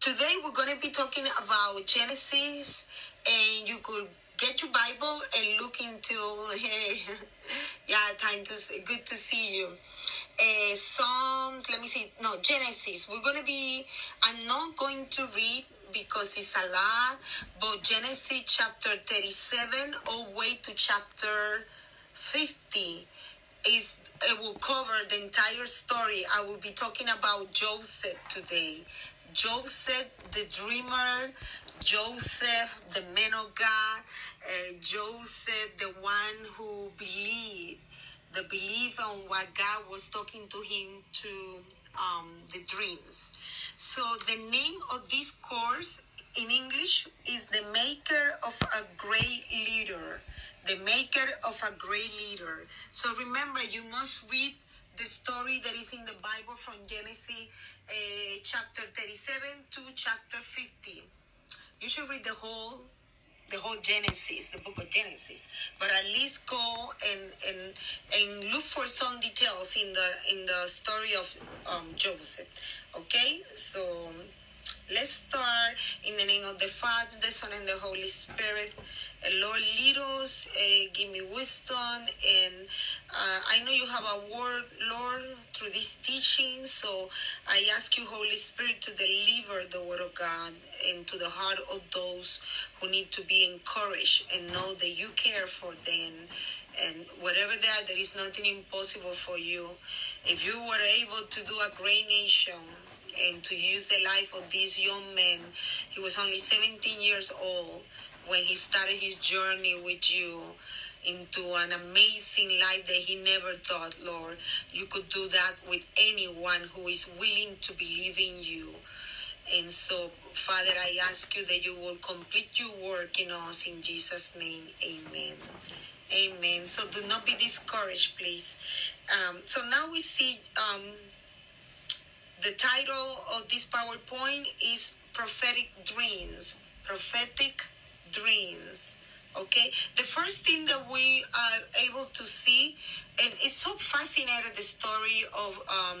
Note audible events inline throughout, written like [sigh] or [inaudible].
Today we're going to be talking about Genesis, and you could get your Bible and look into. Hey, [laughs] yeah, time to good to see you. Uh, Psalms. Let me see. No, Genesis. We're going to be. I'm not going to read because it's a lot, but Genesis chapter 37 all the way to chapter 50 is it will cover the entire story. I will be talking about Joseph today. Joseph the dreamer, Joseph the man of God, uh, Joseph the one who believed, the belief on what God was talking to him to um, the dreams. So the name of this course in English is the maker of a great leader. The maker of a great leader. So remember, you must read the story that is in the Bible from Genesis uh, chapter 37 to chapter 50. You should read the whole the whole Genesis, the book of Genesis, but at least go and and and look for some details in the in the story of um, Joseph. Okay, so let's start in the name of the Father, the Son, and the Holy Spirit. Lord, lead us, uh, give me wisdom, and uh, I know you have a word, Lord, through this teaching. So I ask you, Holy Spirit, to deliver the word of God into the heart of those who need to be encouraged and know that you care for them. And whatever they are, there is nothing impossible for you. If you were able to do a great nation, and to use the life of this young man. He was only 17 years old when he started his journey with you into an amazing life that he never thought, Lord, you could do that with anyone who is willing to believe in you. And so, Father, I ask you that you will complete your work in us in Jesus' name. Amen. Amen. So do not be discouraged, please. Um, so now we see um, the title of this PowerPoint is Prophetic Dreams. Prophetic Dreams. Okay, the first thing that we are able to see, and it's so fascinating the story of um,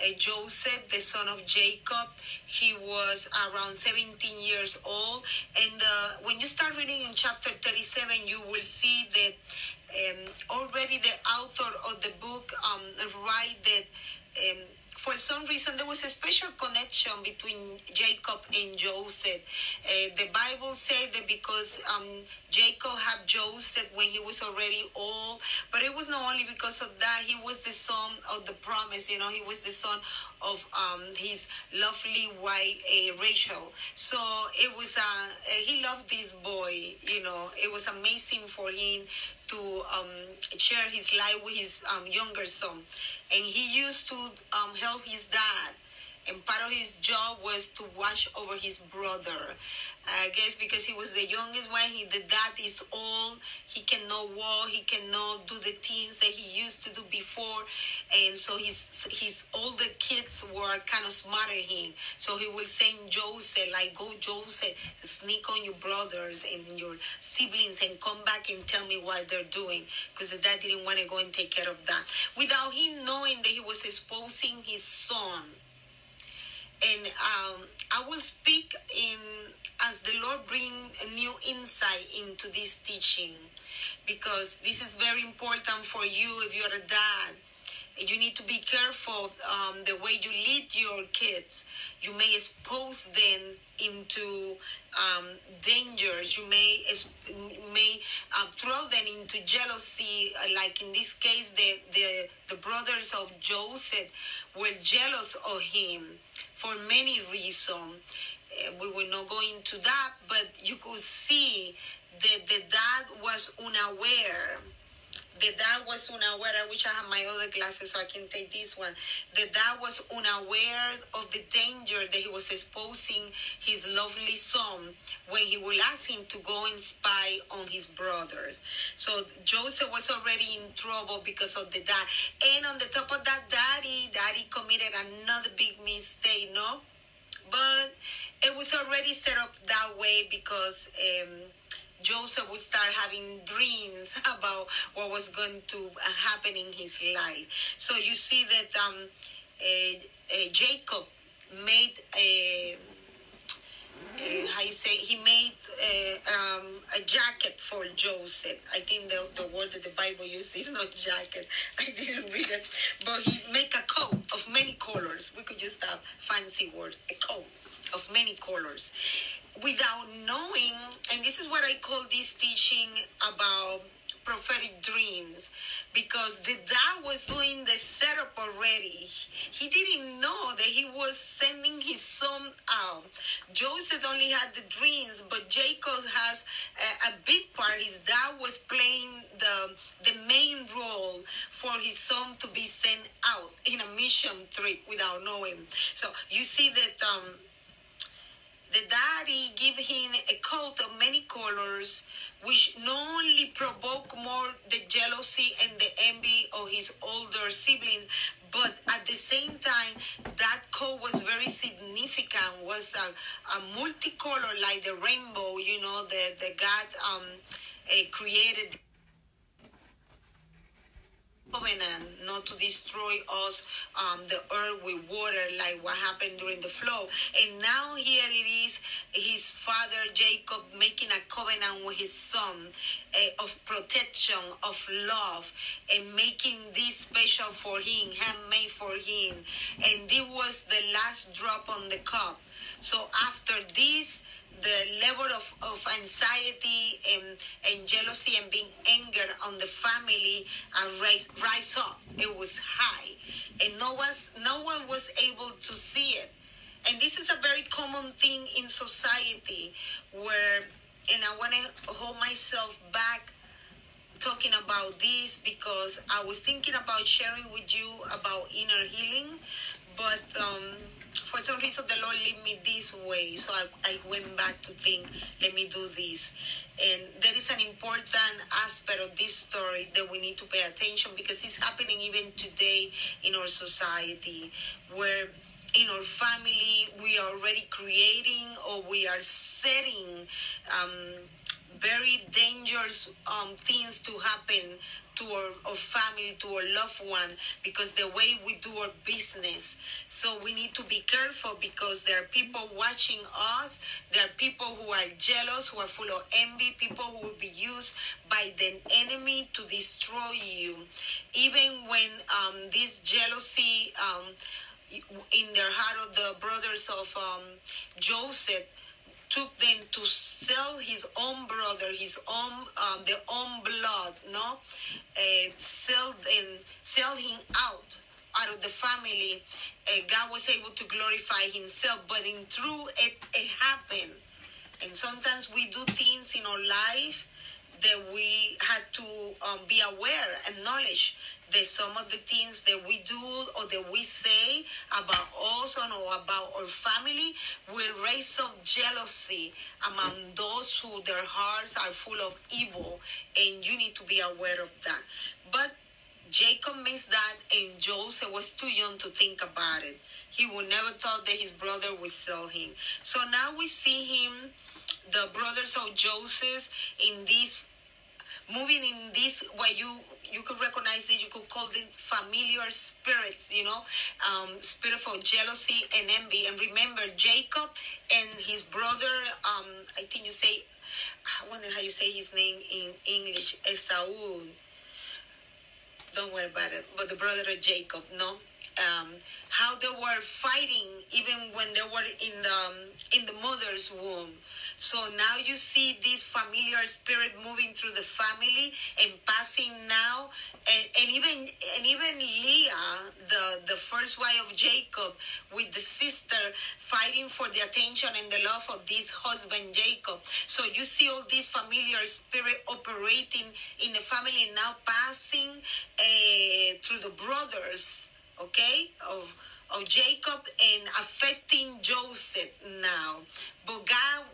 uh, Joseph, the son of Jacob. He was around 17 years old, and uh, when you start reading in chapter 37, you will see that um, already the author of the book um, write that. Um, for some reason there was a special connection between Jacob and Joseph. Uh, the Bible said that because um, Jacob had Joseph when he was already old, but it was not only because of that. He was the son of the promise. You know, he was the son of um, his lovely wife uh, Rachel. So it was uh, uh, he loved this boy. You know, it was amazing for him to um, share his life with his um, younger son. And he used to um, help his dad and part of his job was to watch over his brother. I guess because he was the youngest one, he the dad is old, he cannot walk, he cannot do the things that he used to do before, and so his his older kids were kind of smarter him. So he will send Joseph like, "Go, Joseph, sneak on your brothers and your siblings, and come back and tell me what they're doing," because the dad didn't want to go and take care of that without him knowing that he was exposing his son and um, I will speak in as the Lord bring a new insight into this teaching because this is very important for you if you're a dad. You need to be careful um, the way you lead your kids. You may expose them into um, dangers. You may may uh, throw them into jealousy. Uh, like in this case, the, the the brothers of Joseph were jealous of him for many reasons. Uh, we will not go into that, but you could see that the dad was unaware the dad was unaware. I wish I had my other glasses so I can take this one. The dad was unaware of the danger that he was exposing his lovely son when he will ask him to go and spy on his brothers. So Joseph was already in trouble because of the dad. And on the top of that, daddy, daddy committed another big mistake, no? But it was already set up that way because um, Joseph would start having dreams [laughs] about what was going to happen in his life. So you see that um, uh, uh, Jacob made a how you say he made uh, um, a jacket for Joseph. I think the, the word that the Bible uses is not jacket. [laughs] I didn't read it, but he make a coat of many colors. We could use that fancy word, a coat of many colors, without knowing. And this is what I call this teaching about prophetic dreams because the dad was doing the setup already. He didn't know that he was sending his son out. Joseph only had the dreams, but Jacob has a, a big part. His dad was playing the the main role for his son to be sent out in a mission trip without knowing. So you see that um, the daddy give him a coat of many colors, which not only provoke more the jealousy and the envy of his older siblings, but at the same time, that coat was very significant. Was a, a multicolor like the rainbow. You know, the the God um, uh, created covenant not to destroy us, um, the earth with water, like what happened during the flood. And now here it is, his father Jacob making a covenant with his son uh, of protection, of love, and making this special for him, handmade for him. And this was the last drop on the cup. So after this, the level of, of anxiety and, and jealousy and being angered on the family and rise, rise up. It was high. And no, was, no one was able to see it. And this is a very common thing in society where, and I want to hold myself back talking about this because I was thinking about sharing with you about inner healing, but um, for some reason the Lord lead me this way. So I, I went back to think, let me do this. And there is an important aspect of this story that we need to pay attention because it's happening even today in our society where in our family we are already creating or we are setting um, very dangerous um, things to happen to our, our family, to our loved one, because the way we do our business. So we need to be careful because there are people watching us. There are people who are jealous, who are full of envy, people who will be used by the enemy to destroy you. Even when um, this jealousy um, in the heart of the brothers of um, Joseph took them to sell his own brother, his own, um, own blood, no, uh, sell them, sell him out out of the family. Uh, God was able to glorify Himself, but in truth, it, it happened. And sometimes we do things in our life that we had to um, be aware, and knowledge that some of the things that we do or that we say about us or about our family will raise up jealousy among those who their hearts are full of evil, and you need to be aware of that. But Jacob missed that, and Joseph was too young to think about it. He would never thought that his brother would sell him. So now we see him, the brothers of Joseph, in this moving in this way you you could recognize it you could call them familiar spirits you know? Um, spirit of jealousy and envy. And remember jacob and his brother um, i think you say i wonder how you say his name in english esau don't worry about it but the brother of jacob no? Um, how they were fighting even when they were in the um, in the mother's womb. So now you see this familiar spirit moving through the family and passing now, and, and even and even Leah, the the first wife of Jacob, with the sister fighting for the attention and the love of this husband Jacob. So you see all this familiar spirit operating in the family now passing uh, through the brothers okay, of of Jacob and affecting Joseph now. But God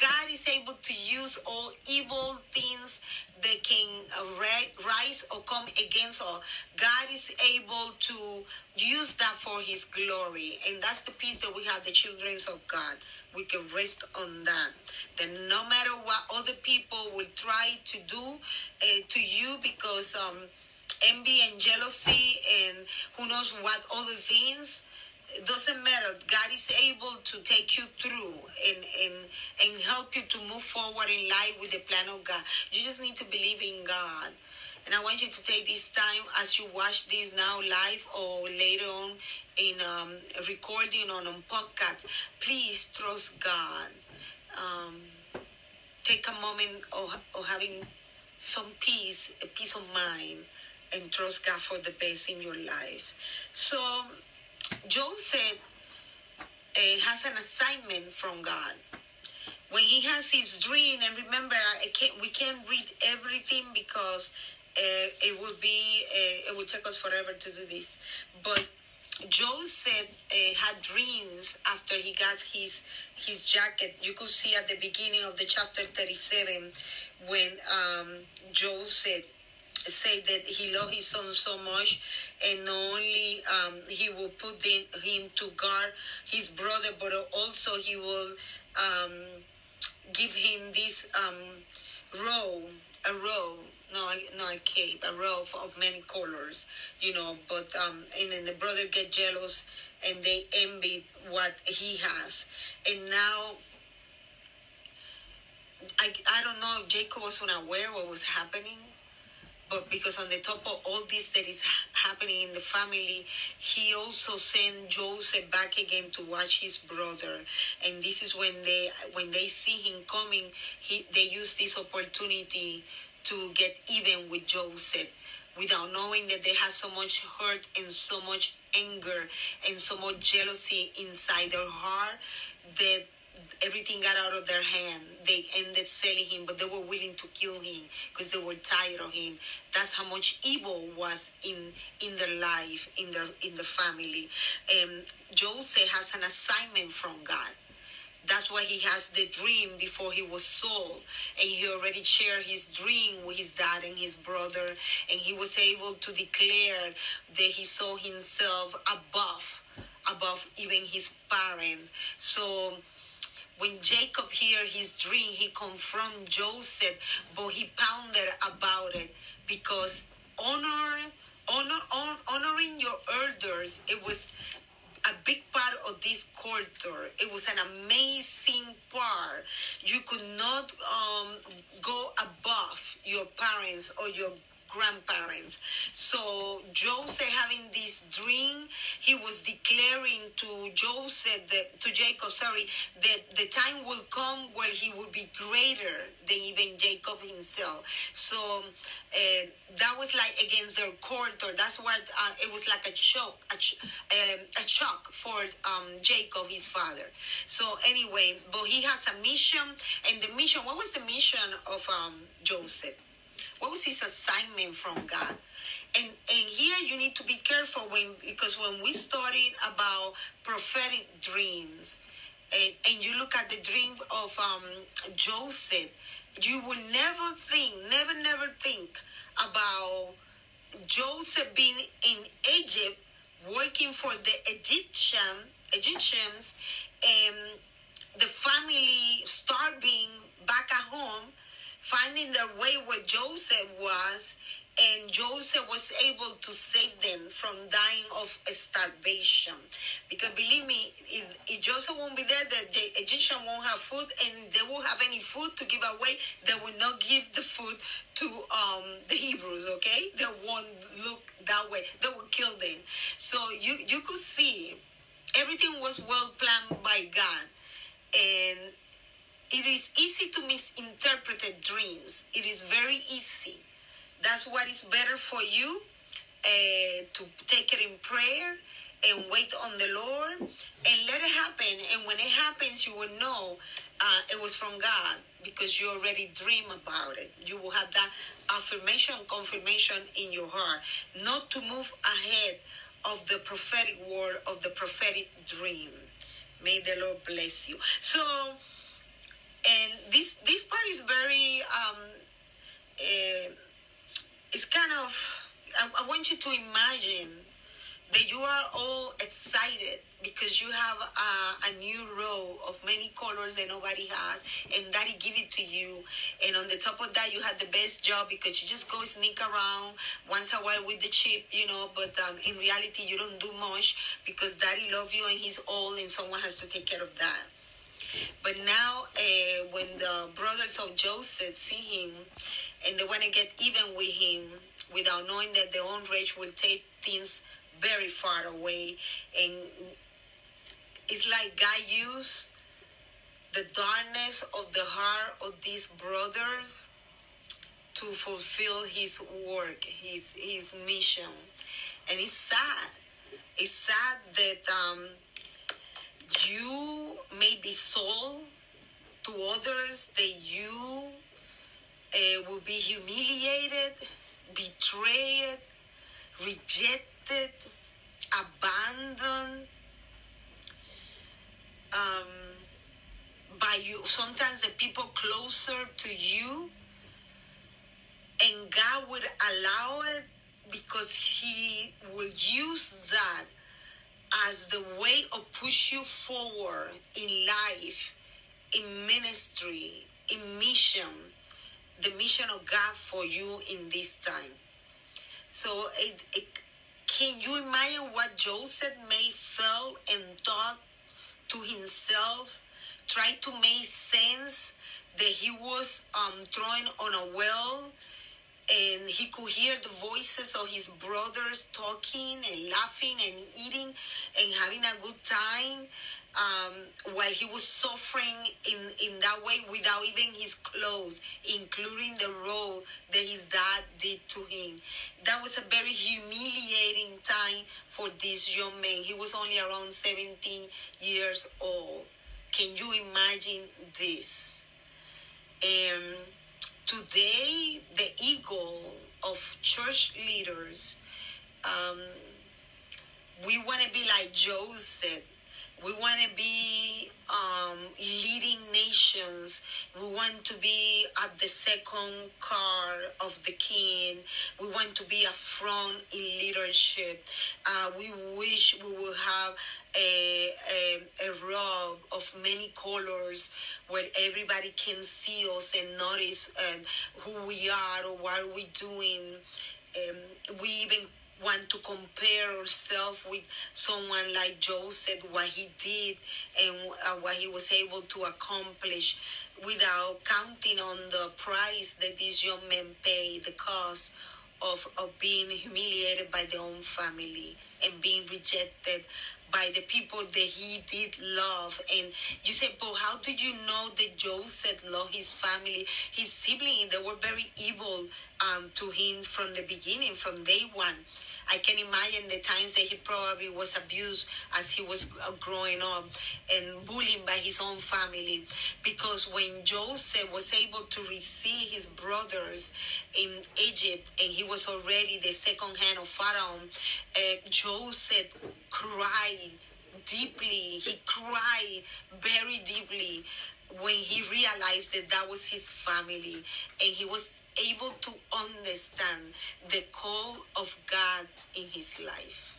God is able to use all evil things that can rise or come against us. God is able to use that for his glory. And that's the peace that we have the children of God. We can rest on that. That no matter what other people will try to do uh, to you because um envy and jealousy and who knows what other things it doesn't matter god is able to take you through and and and help you to move forward in life with the plan of God. You just need to believe in God. And I want you to take this time as you watch this now live or later on in um, recording on a podcast. Please trust God. Um, take a moment of, of having some peace, a peace of mind, and trust God for the best in your life. So, Joseph uh, has an assignment from God. When he has his dream, and remember, can't, we can't read everything because uh, it would be uh, it would take us forever to do this. But Joseph uh, had dreams after he got his his jacket. You could see at the beginning of the chapter thirty seven when um, Joseph said that he loved his son so much and not only um, he will put the, him to guard his brother but also he will um, give him this um, robe a robe no, no, a cape, a robe of many colors, you know. But um, and then the brother get jealous and they envy what he has, and now I I don't know if Jacob was unaware what was happening, but because on the top of all this that is happening in the family, he also sent Joseph back again to watch his brother, and this is when they when they see him coming, he they use this opportunity to get even with Joseph without knowing that they had so much hurt and so much anger and so much jealousy inside their heart that everything got out of their hand. They ended selling him, but they were willing to kill him because they were tired of him. That's how much evil was in in their life, in their in the family. And Joseph has an assignment from God. That's why he has the dream before he was sold. And he already shared his dream with his dad and his brother. And he was able to declare that he saw himself above, above even his parents. So when Jacob heard his dream, he confronted Joseph, but he pondered about it because honor, honor, honoring your elders, it was a big part of this culture. It was an amazing part. You could not um, go above your parents or your grandparents. So Joseph having this dream, he was declaring to Joseph, that, to Jacob, sorry, that the time will come where he will be greater than even Jacob himself. So uh, that was like against their culture. That's what uh, it was like a shock, a, ch- um, a shock for um, Jacob, his father. So anyway, but he has a mission, and the mission. What was the mission of um, Joseph? What was his assignment from God? And and here you need to be careful when because when we studied about prophetic dreams, and, and you look at the dream of um, Joseph, you will never think, never, never think about Joseph being in Egypt working for the Egyptian Egyptians and the family starving back finding their way where Joseph was, and Joseph was able to save them from dying of starvation. Because believe me, if, if Joseph won't be there, the, the Egyptian won't have food, and they won't have any food to give away. They will not give the food to um, the Hebrews. Okay, they won't look that way. They will kill them. So you you could see everything was well planned by God, and it is easy to misinterpret dreams. It is very easy. That's what is better for you uh, to take it in prayer and wait on the Lord and let it happen. And when it happens, you will know uh, it was from God because you already dream about it. You will have that affirmation, confirmation in your heart, not to move ahead of the prophetic word of the prophetic dream. May the Lord bless you. So and this this part is very um uh, it's kind of I, I want you to imagine that you are all excited because you have a, a, new row of many colors that nobody has and daddy give it to you. And on the top of that you had the best job because you just go sneak around once a while with the chip you know but um, in reality you don't do much because daddy love you and he's old and someone has to take care of that But now, uh, when the brothers of Joseph see him and they want to get even with him without knowing that their own rage will take things very far away, and it's like God used the darkness of the heart of these brothers to fulfill his work, his his mission. And it's sad. It's sad that um, you may be sold to others, that you uh, will be humiliated, betrayed, rejected, abandoned. Um, by you, sometimes the people closer to you, and God would allow it because He will use that as the way of push you forward in life, in ministry, in mission, the mission of God for you in this time. So, it, it, can you imagine what Joseph may felt and thought to himself? Try to make sense that he was um, thrown on a well and he could hear the voices of his brothers talking and laughing and eating and having a good time um, while he was suffering in, in that way without even his clothes, including the robe that his dad did to him. That was a very humiliating time for this young man. He was only around 17 years old. Can you imagine this? Um, today the ego of church leaders um, we want to be like joseph we want to be um, leading nations. We want to be at the second car of the king. We want to be a front in leadership. Uh, we wish we will have a, a, a robe of many colors where everybody can see us and notice um, who we are or what we're doing. Um, we even want to compare ourselves with someone like Joseph, what he did and uh, what he was able to accomplish without counting on the price that these young men paid, the cost of, of being humiliated by their own family and being rejected by the people that he did love. And you say, but how did you know that Joseph loved his family, his siblings? They were very evil um, to him from the beginning, from day one. I can imagine the times that he probably was abused as he was uh, growing up and bullied by his own family. Because when Joseph was able to receive his brothers in Egypt and he was already the second hand of Pharaoh, uh, Joseph cried deeply. He cried very deeply when he realized that that was his family and he was able to understand the call of God in his life.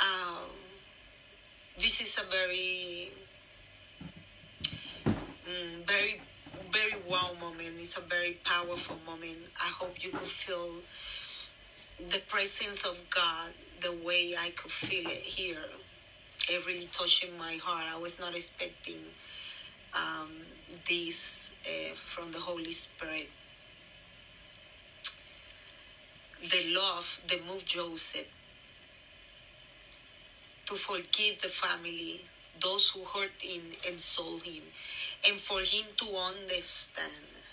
Um, this is a very, mm, very, very wow moment. It's a very powerful moment. I hope you could feel the presence of God the way I could feel it here. It really touching my heart. I was not expecting um, this uh, from the Holy Spirit. The love that moved Joseph to forgive the family, those who hurt him and sold him, and for him to understand,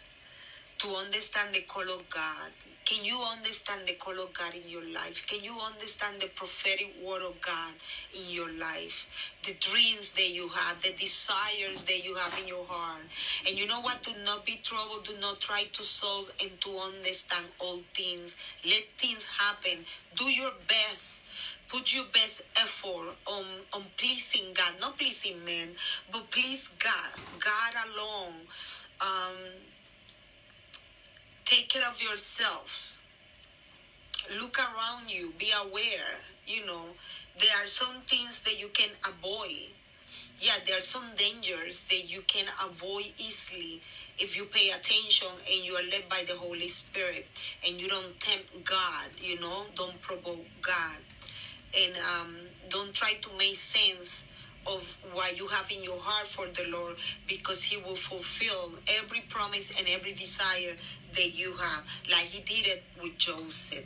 to understand the call of God, can you understand the call of God in your life? Can you understand the prophetic word of God in your life? The dreams that you have, the desires that you have in your heart. And you know what? Do not be troubled. Do not try to solve and to understand all things. Let things happen. Do your best put your best effort on on pleasing God, not pleasing men, but please God, God alone. Um, Take care of yourself. Look around you. Be aware. You know, there are some things that you can avoid. Yeah, there are some dangers that you can avoid easily if you pay attention and you are led by the Holy Spirit and you don't tempt God, you know, don't provoke God. And um, don't try to make sense of what you have in your heart for the Lord because He will fulfill every promise and every desire that you have, like He did it with Joseph.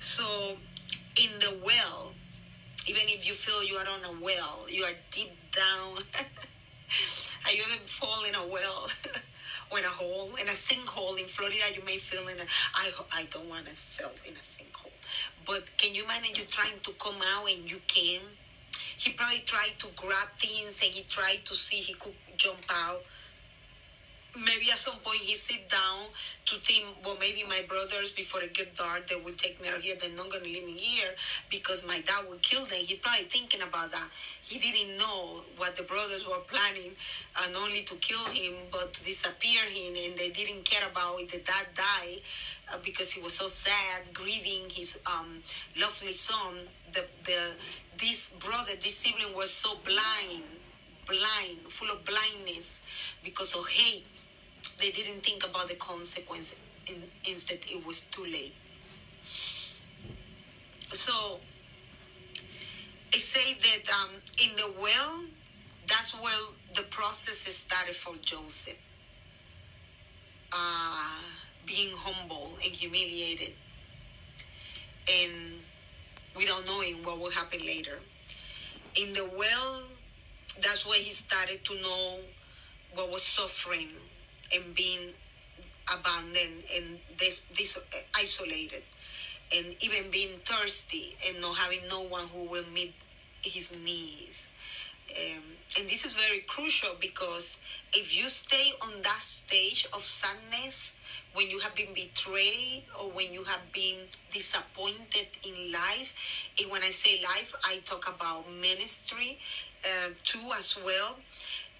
So, in the well, even if you feel you are on a well, you are deep down. [laughs] Have you ever fallen in a well? [laughs] or in a hole, in a sinkhole in Florida, you may feel in a. I I don't want to feel in a sinkhole, but can you imagine you trying to come out and you can? He probably tried to grab things and he tried to see he could jump out maybe at some point he sit down to think, well, maybe my brothers, before it get dark, they will take me out here. They're not going to leave me here because my dad will kill them. He probably thinking about that. He didn't know what the brothers were planning, and only to kill him, but to disappear him, and they didn't care about it. The dad died uh, because he was so sad, grieving his um, lovely son. The the this brother, this sibling, was so blind, blind, full of blindness because of hate they didn't think about the consequence. In, instead, it was too late. So, I say that um, in the well, that's where the process started for Joseph. Uh, being humble and humiliated, and without knowing what will happen later. In the well, that's where he started to know what was suffering and being abandoned and this, this uh, isolated and even being thirsty and not having no one who will meet his needs. Um, and this is very crucial because if you stay on that stage of sadness when you have been betrayed or when you have been disappointed in life, and when I say life, I talk about ministry uh, too as well.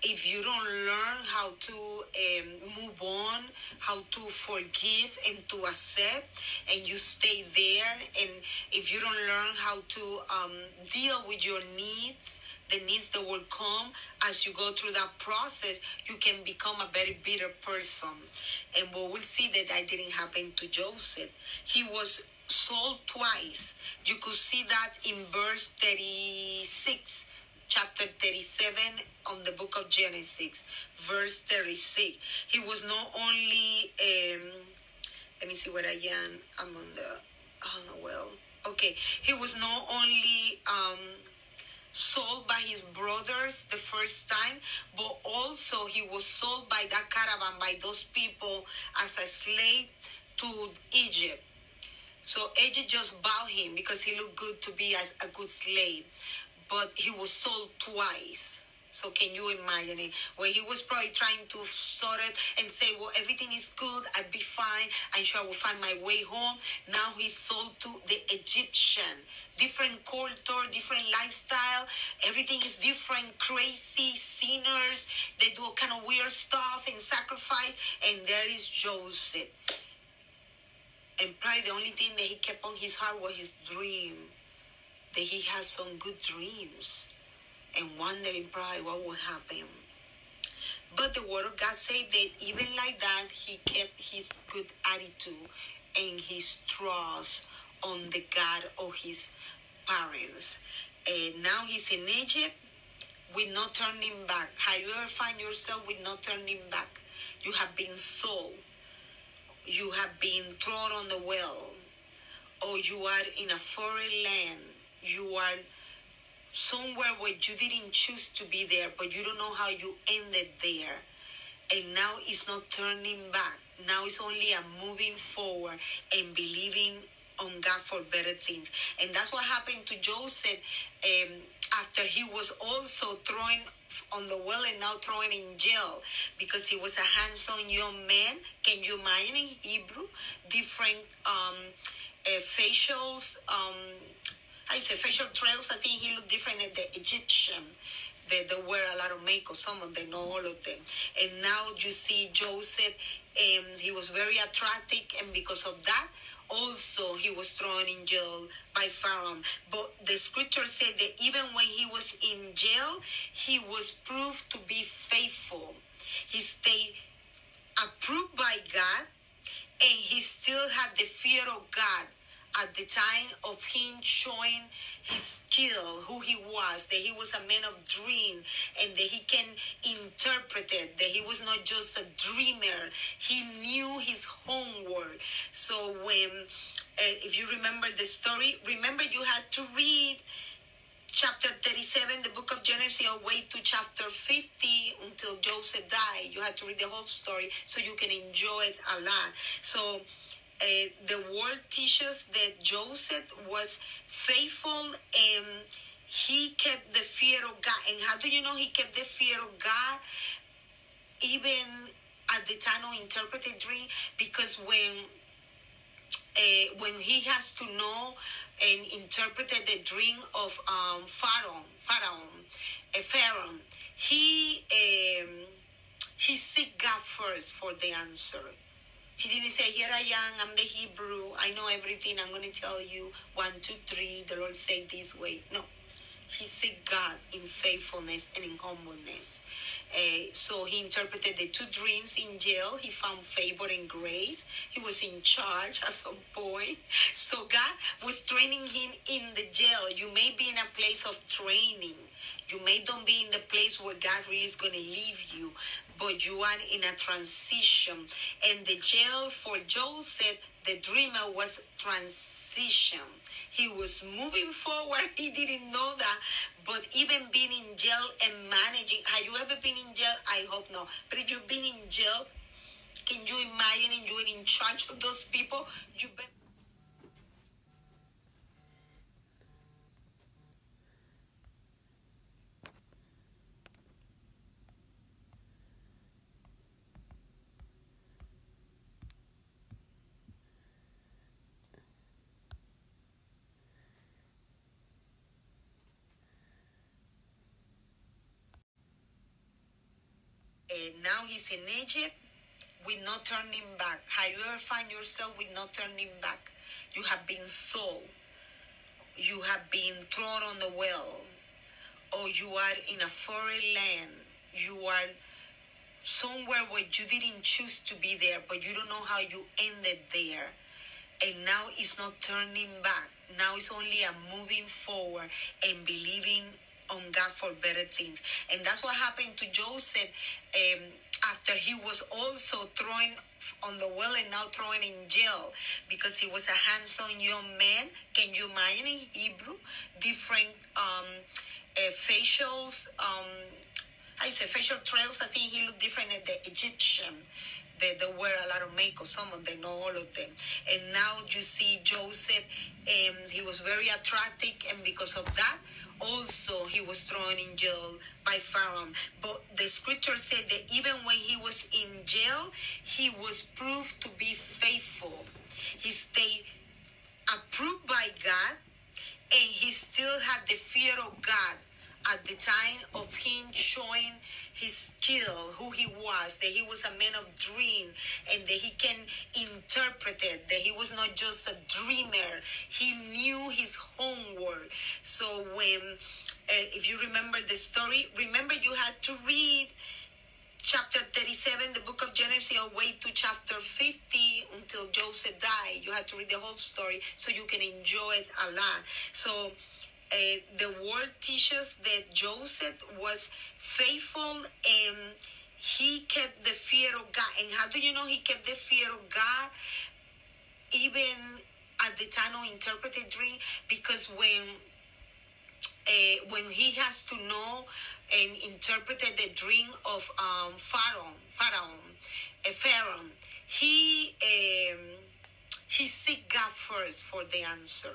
If you don't learn how to um, move on, how to forgive and to accept, and you stay there, and if you don't learn how to um, deal with your needs, the needs that will come as you go through that process, you can become a very bitter person. And we will see that that didn't happen to Joseph. He was sold twice. You could see that in verse 36 chapter 37 on the book of Genesis, verse 36. He was not only, um, let me see where I am. I'm on the, oh well, okay. He was not only um, sold by his brothers the first time, but also he was sold by that caravan, by those people as a slave to Egypt. So Egypt just bought him because he looked good to be a, a good slave but he was sold twice. So can you imagine it? Where he was probably trying to sort it and say, well, everything is good. I'll be fine. I'm sure I will find my way home. Now he's sold to the Egyptian. Different culture, different lifestyle. Everything is different. Crazy sinners. They do kind of weird stuff and sacrifice. And there is Joseph. And probably the only thing that he kept on his heart was his dream that he has some good dreams and wondering probably what would happen. But the word of God said that even like that, he kept his good attitude and his trust on the God of his parents. And now he's in Egypt with no turning back. Have you ever find yourself with no turning back? You have been sold. You have been thrown on the well. Or you are in a foreign land you are somewhere where you didn't choose to be there, but you don't know how you ended there. And now it's not turning back. Now it's only a moving forward and believing on God for better things. And that's what happened to Joseph um, after he was also thrown on the well and now thrown in jail because he was a handsome young man. Can you imagine in Hebrew? Different um, uh, facials. Um, I say facial trails. I think he looked different than the Egyptian. They, they wear a lot of makeup. Some of them, not all of them. And now you see Joseph. Um, he was very attractive, and because of that, also he was thrown in jail by Pharaoh. But the scripture said that even when he was in jail, he was proved to be faithful. He stayed approved by God, and he still had the fear of God at the time of him showing his skill, who he was, that he was a man of dream, and that he can interpret it, that he was not just a dreamer, he knew his homework. So when, uh, if you remember the story, remember you had to read chapter 37, the book of Genesis, all way to chapter 50 until Joseph died. You had to read the whole story so you can enjoy it a lot. So uh, the word teaches that Joseph was faithful and he kept the fear of God. And how do you know he kept the fear of God? Even at the time of interpreted dream, because when uh, when he has to know and interpreted the dream of um, Pharaoh, Pharaoh, a Pharaoh, he um, he seek God first for the answer. He didn't say, Here I am, I'm the Hebrew, I know everything, I'm going to tell you one, two, three, the Lord said this way. No. He seek God in faithfulness and in humbleness. Uh, so he interpreted the two dreams in jail. He found favor and grace. He was in charge [laughs] at some point. So God was training him in the jail. You may be in a place of training. You may not be in the place where God really is going to leave you, but you are in a transition. And the jail for Joseph, the dreamer, was transition. He was moving forward. He didn't know that. But even being in jail and managing, have you ever been in jail? I hope not. But if you've been in jail, can you imagine you're in charge of those people? You better. And now he's in Egypt with no turning back. Have you ever find yourself with no turning back? You have been sold. You have been thrown on the well. Or you are in a foreign land. You are somewhere where you didn't choose to be there, but you don't know how you ended there. And now it's not turning back. Now it's only a moving forward and believing on God for better things. And that's what happened to Joseph um, after he was also thrown on the well and now thrown in jail because he was a handsome young man. Can you imagine in Hebrew? Different um, uh, facials, um, I say facial trails. I think he looked different than the Egyptian. They, they wear a lot of makeup, some of them, not all of them. And now you see Joseph, um, he was very attractive, and because of that, also he was thrown in jail by Pharaoh. But the scripture said that even when he was in jail, he was proved to be faithful. He stayed approved by God and he still had the fear of God at the time of him showing his skill, who he was, that he was a man of dream, and that he can interpret it, that he was not just a dreamer. He knew his homework. So when, uh, if you remember the story, remember you had to read chapter 37, the book of Genesis, all way to chapter 50 until Joseph died. You had to read the whole story so you can enjoy it a lot. So uh, the word teaches that Joseph was faithful and he kept the fear of God. And how do you know he kept the fear of God? Even at the time of interpreted dream, because when uh, when he has to know and interpreted the dream of um, Pharaoh, Pharaoh, a Pharaoh, he um, he seek God first for the answer.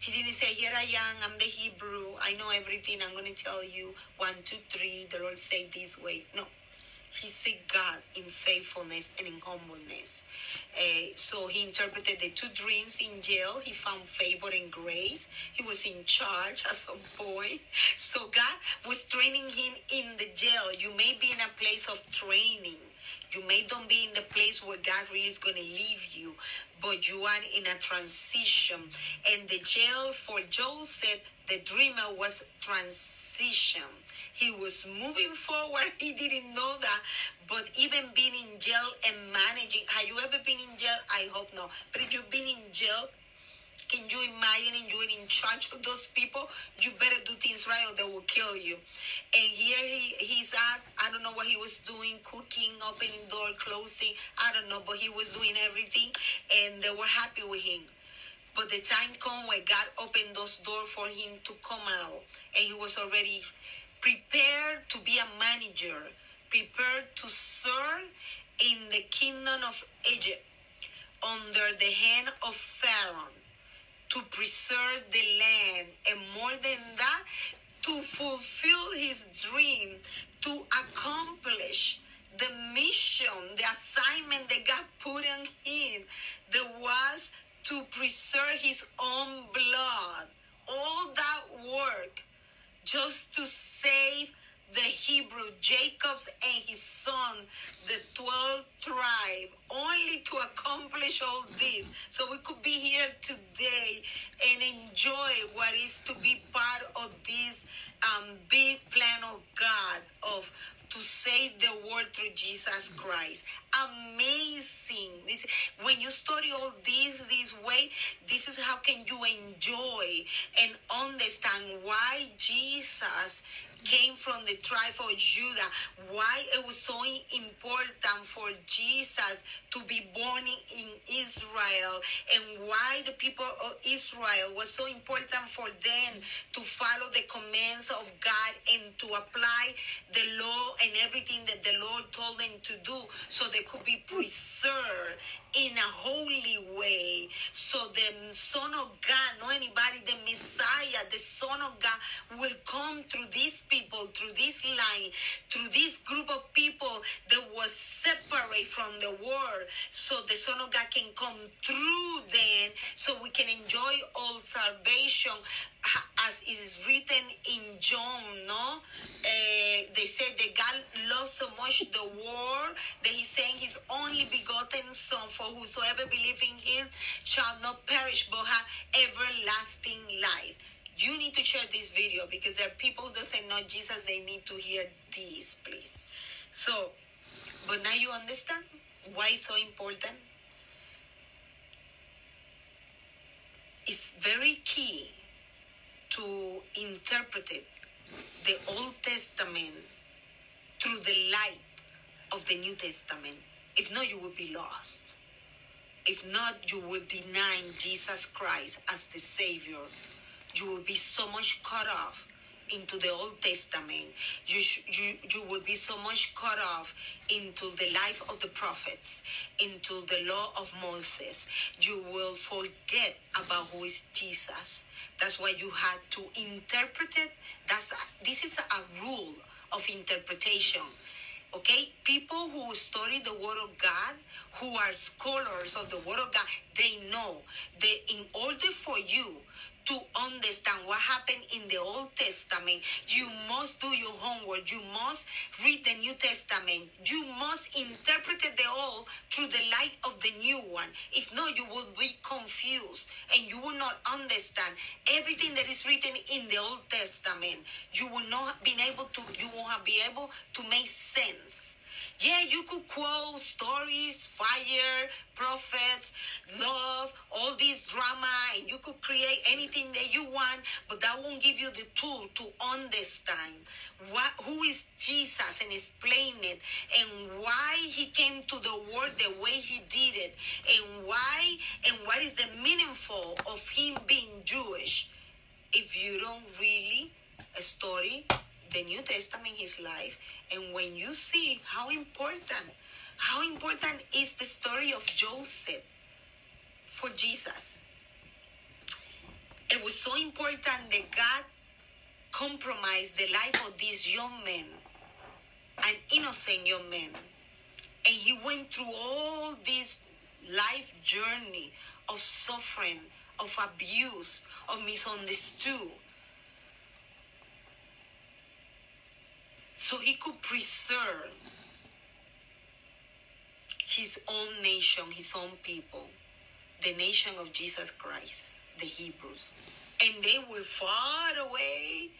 He didn't say, Here I am, I'm the Hebrew, I know everything, I'm going to tell you one, two, three, the Lord said this way. No. He seek God in faithfulness and in humbleness. Uh, so he interpreted the two dreams in jail. He found favor and grace. He was in charge [laughs] as a boy. So God was training him in the jail. You may be in a place of training. You may not be in the place where God really is going to leave you, but you are in a transition. And the jail for Joseph, the dreamer, was transition. He was moving forward. [laughs] He didn't know that. But even being in jail and managing, have you ever been in jail? I hope not. But if you've been in jail Can you imagine you're in charge of those people? You better do things right or they will kill you. And here he, he's at, I don't know what he was doing, cooking, opening door, closing, I don't know, but he was doing everything and they were happy with him. But the time come when God opened those doors for him to come out and he was already prepared to be a manager, prepared to serve in the kingdom of Egypt under the hand of Pharaoh to preserve the land and more than that to fulfill his dream to accomplish the mission the assignment that god put on him that was to preserve his own blood. All that work just to save the Hebrew, Jacob's and his son, the 12 tribe, only to accomplish all this. So we could be here today and enjoy what is to be part of this um, big plan of God of to save the world through Jesus Christ. Amazing. This, when you study all this this way, this is how can you enjoy and understand why Jesus came from the tribe of Judah, why it was so important for Jesus to be born in Israel, and why the people of Israel was so important for them to follow the commands of God and to apply the law and everything that the Lord told them to do so they could be preserved in a holy way. So the Son of God, not anybody, the Messiah, the Son of God will come through these people, through this line, through this group of people that was separate from the world. So the Son of God can come through them so we can enjoy all salvation as is written in John, no? Uh, they said that God loves so much the world that He's saying His only begotten Son, for whosoever believe in Him shall not perish but have everlasting life. You need to share this video because there are people that say no Jesus. They need to hear this, please. So, but now you understand why it's so important. It's very key to interpret the Old Testament through the light of the New Testament. If not, you will be lost. If not, you will deny Jesus Christ as the Savior. You will be so much cut off into the Old Testament. You, you, you will be so much cut off into the life of the prophets, into the law of Moses. You will forget about who is Jesus. That's why you had to interpret it. That's this is a rule of interpretation. Okay, people who study the Word of God, who are scholars of the Word of God, they know that in order for you to understand what happened in the Old Testament, you must do your homework. You must read the New Testament. You must interpret the Old through the light of the new one. If not, you will be confused and you will not understand everything that is written in the Old Testament. You will not be able to. You won't be able to make sense yeah, you could quote stories, fire, prophets, love, all this drama, and you could create anything that you want, but that won't give you the tool to understand what who is Jesus and explain it and why he came to the world the way he did it and why and what is the meaningful of him being Jewish. If you don't really study the New Testament, his life, and when you see how important, how important is the story of Joseph for Jesus. It was so important that God compromised the life of this young man, an innocent young man. And he went through all this life journey of suffering, of abuse, of misunderstood, so he could preserve his own nation, his own people, the nation of Jesus Christ, the Hebrews. And they were far away,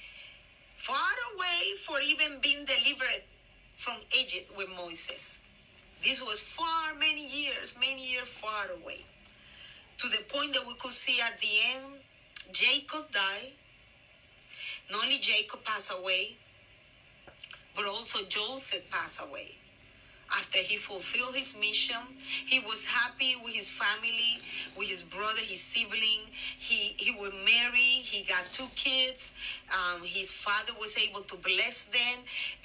far away for even being delivered from Egypt with Moses. This was far many years, many years far away. to the point that we could see at the end, Jacob died. Not only Jacob passed away, but also Joseph passed away after he fulfilled his mission. He was happy with his family, with his brother, his sibling. He he was married. He got two kids. Um, his father was able to bless them,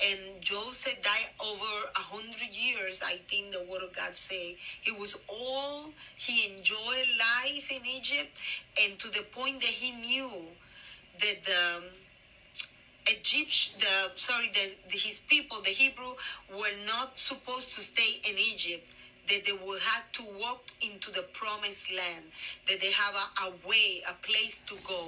and Joseph died over a hundred years. I think the word of God say he was all he enjoyed life in Egypt, and to the point that he knew that the Egypt, the sorry, the, the, his people, the Hebrew, were not supposed to stay in Egypt. That they would have to walk into the promised land. That they have a, a way, a place to go,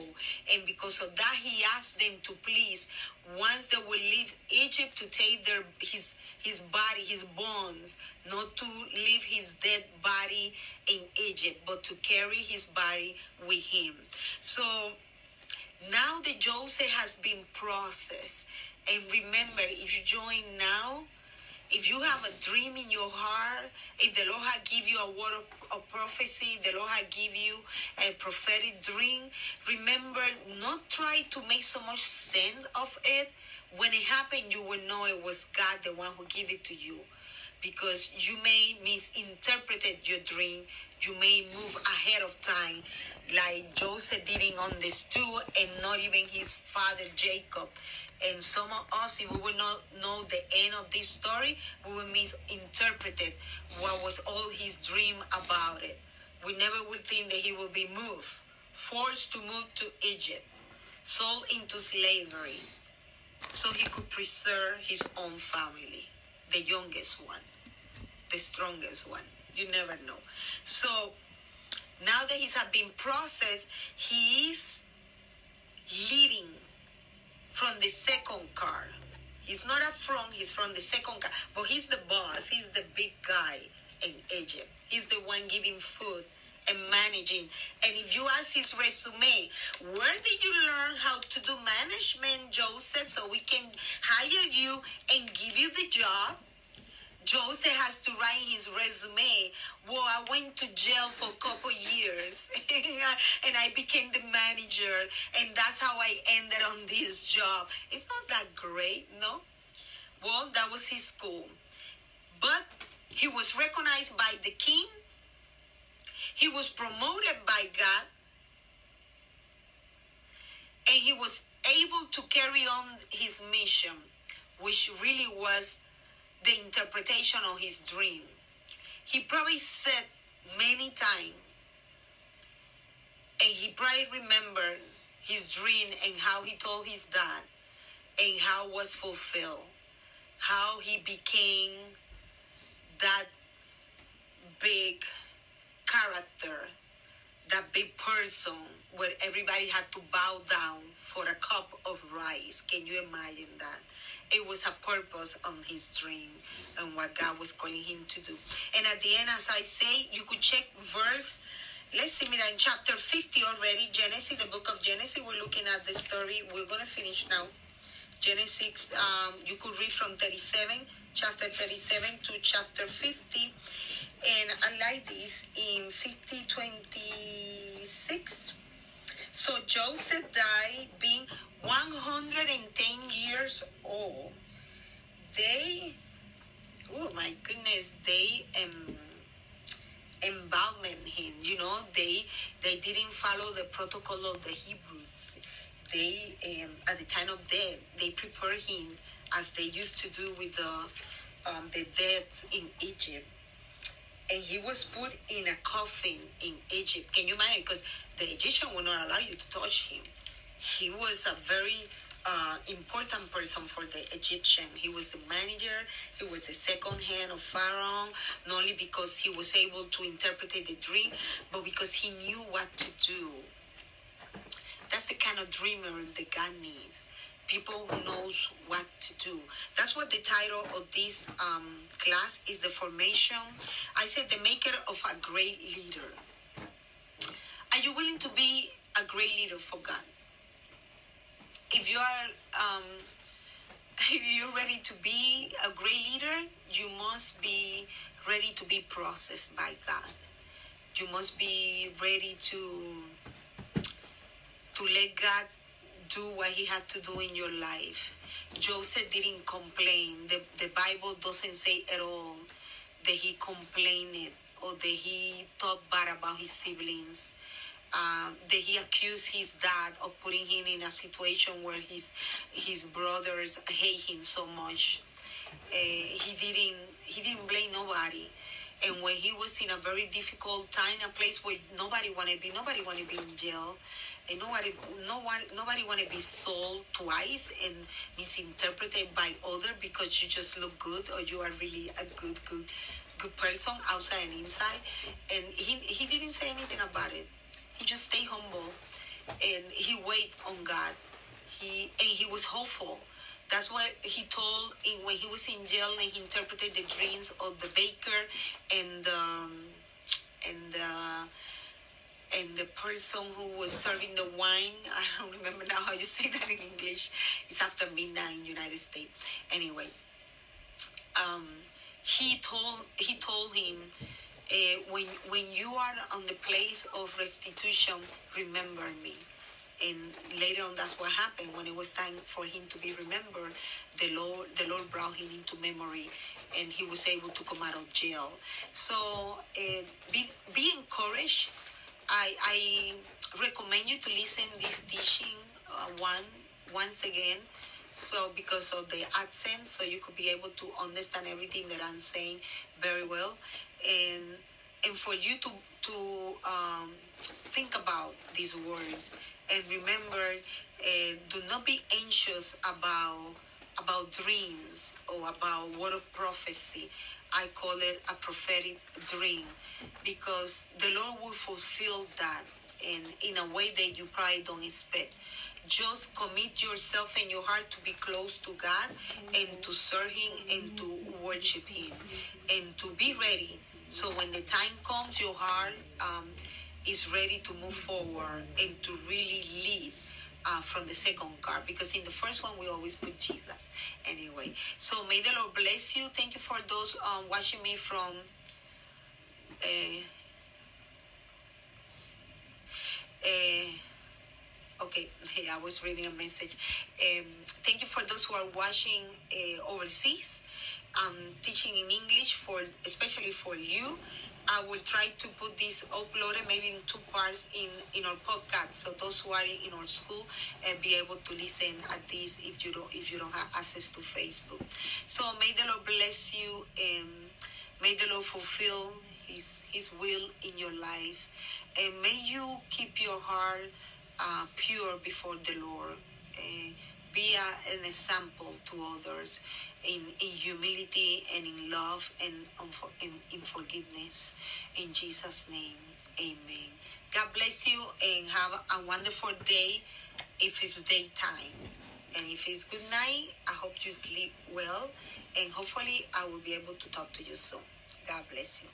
and because of that, he asked them to please, once they will leave Egypt, to take their his his body, his bones, not to leave his dead body in Egypt, but to carry his body with him. So now the Joseph has been processed. And remember, if you join now, if you have a dream in your heart, if the Lord had give you a word of, of prophecy, the Lord had give you a prophetic dream, remember not try to make so much sense of it. When it happened, you will know it was God the one who gave it to you. Because you may misinterpret your dream, you may move ahead of time like Joseph didn't understood and not even his father Jacob. And some of us, if we will not know the end of this story, we will misinterpret what was all his dream about it. We never would think that he would be moved, forced to move to Egypt, sold into slavery, so he could preserve his own family, the youngest one, the strongest one. You never know. So now that he's have been processed, he is leading from the second car. He's not up front, he's from the second car. But he's the boss, he's the big guy in Egypt. He's the one giving food and managing. And if you ask his resume, where did you learn how to do management, Joseph, so we can hire you and give you the job? Jose has to write his resume. Well, I went to jail for a couple years [laughs] and I became the manager, and that's how I ended on this job. It's not that great, no? Well, that was his school. But he was recognized by the king, he was promoted by God, and he was able to carry on his mission, which really was the interpretation of his dream. He probably said many times, and he probably remembered his dream and how he told his dad and how it was fulfilled, how he became that big character, that big person where everybody had to bow down for a cup of rice. Can you imagine that? It was a purpose on his dream and what God was calling him to do. And at the end, as I say, you could check verse. Let's see, mira, in chapter 50 already, Genesis, the book of Genesis, we're looking at the story. We're going to finish now. Genesis, um, you could read from 37, chapter 37 to chapter 50. And I like this in 50, 26. So Joseph died being 110 years old. They, oh my goodness, they um, embalmed him. You know, they they didn't follow the protocol of the Hebrews. They, um, at the time of death, they prepared him as they used to do with the um, the dead in Egypt and he was put in a coffin in Egypt. Can you imagine? Because the Egyptian would not allow you to touch him. He was a very uh, important person for the Egyptian. He was the manager. He was the second hand of Pharaoh, not only because he was able to interpret the dream, but because he knew what to do. That's the kind of dreamers the God needs. People who knows what to do. That's what the title of this um, class is: the formation. I said the maker of a great leader. Are you willing to be a great leader for God? If you are um, [laughs] if you're ready to be a great leader, you must be ready to be processed by God. you must be ready to to let God do what he had to do in your life. Joseph didn't complain. The, the Bible doesn't say at all that he complained or that he thought bad about his siblings. Uh, that he accused his dad of putting him in a situation where his his brothers hate him so much. Uh, he didn't he didn't blame nobody. And when he was in a very difficult time, a place where nobody wanted to be, nobody wanted to be in jail, and nobody, no one, nobody want to be sold twice and misinterpreted by other because you just look good or you are really a good, good, good person outside and inside. And he he didn't say anything about it. He just stayed humble, and he waited on God. He and he was hopeful. That's what he told when he was in jail and he interpreted the dreams of the baker and and. Uh, and the person who was serving the wine [laughs] i don't remember now how you say that in english it's after midnight in the united states anyway um, he told he told him uh, when when you are on the place of restitution remember me. And later on that's what happened. When it was time for him to be remembered the lord the lord brought him into memory and he was able to come out of jail. So uh, be, be encouraged. I, I recommend you to listen this teaching uh, one once again. So because of the accent so you could be able to understand everything that i'm saying very well and and for you to to um, think about these words and remember uh, do not be anxious about about dreams or about word of prophecy I call it a prophetic dream because the Lord will fulfill that in, in a way that you probably don't expect. Just commit yourself and your heart to be close to God and to serve Him and to worship Him and to be ready. So when the time comes, your heart um, is ready to move forward and to really lead uh, from the second card because in the first one we always put Jesus. Anyway, so may the Lord bless you. Thank you for those um, watching me from. Uh, uh, okay, [laughs] hey, I was reading a message. Um, thank you for those who are watching uh, overseas. I'm teaching in English for especially for you I will try to put this uploaded maybe in two parts in, in our podcast, so those who are in our school and uh, be able to listen at this if you don't if you don't have access to Facebook. So may the Lord bless you and may the Lord fulfill His His will in your life, and may you keep your heart uh, pure before the Lord. Uh, be a, an example to others in, in humility and in love and in, in forgiveness. In Jesus' name, amen. God bless you and have a wonderful day if it's daytime. And if it's good night, I hope you sleep well. And hopefully, I will be able to talk to you soon. God bless you.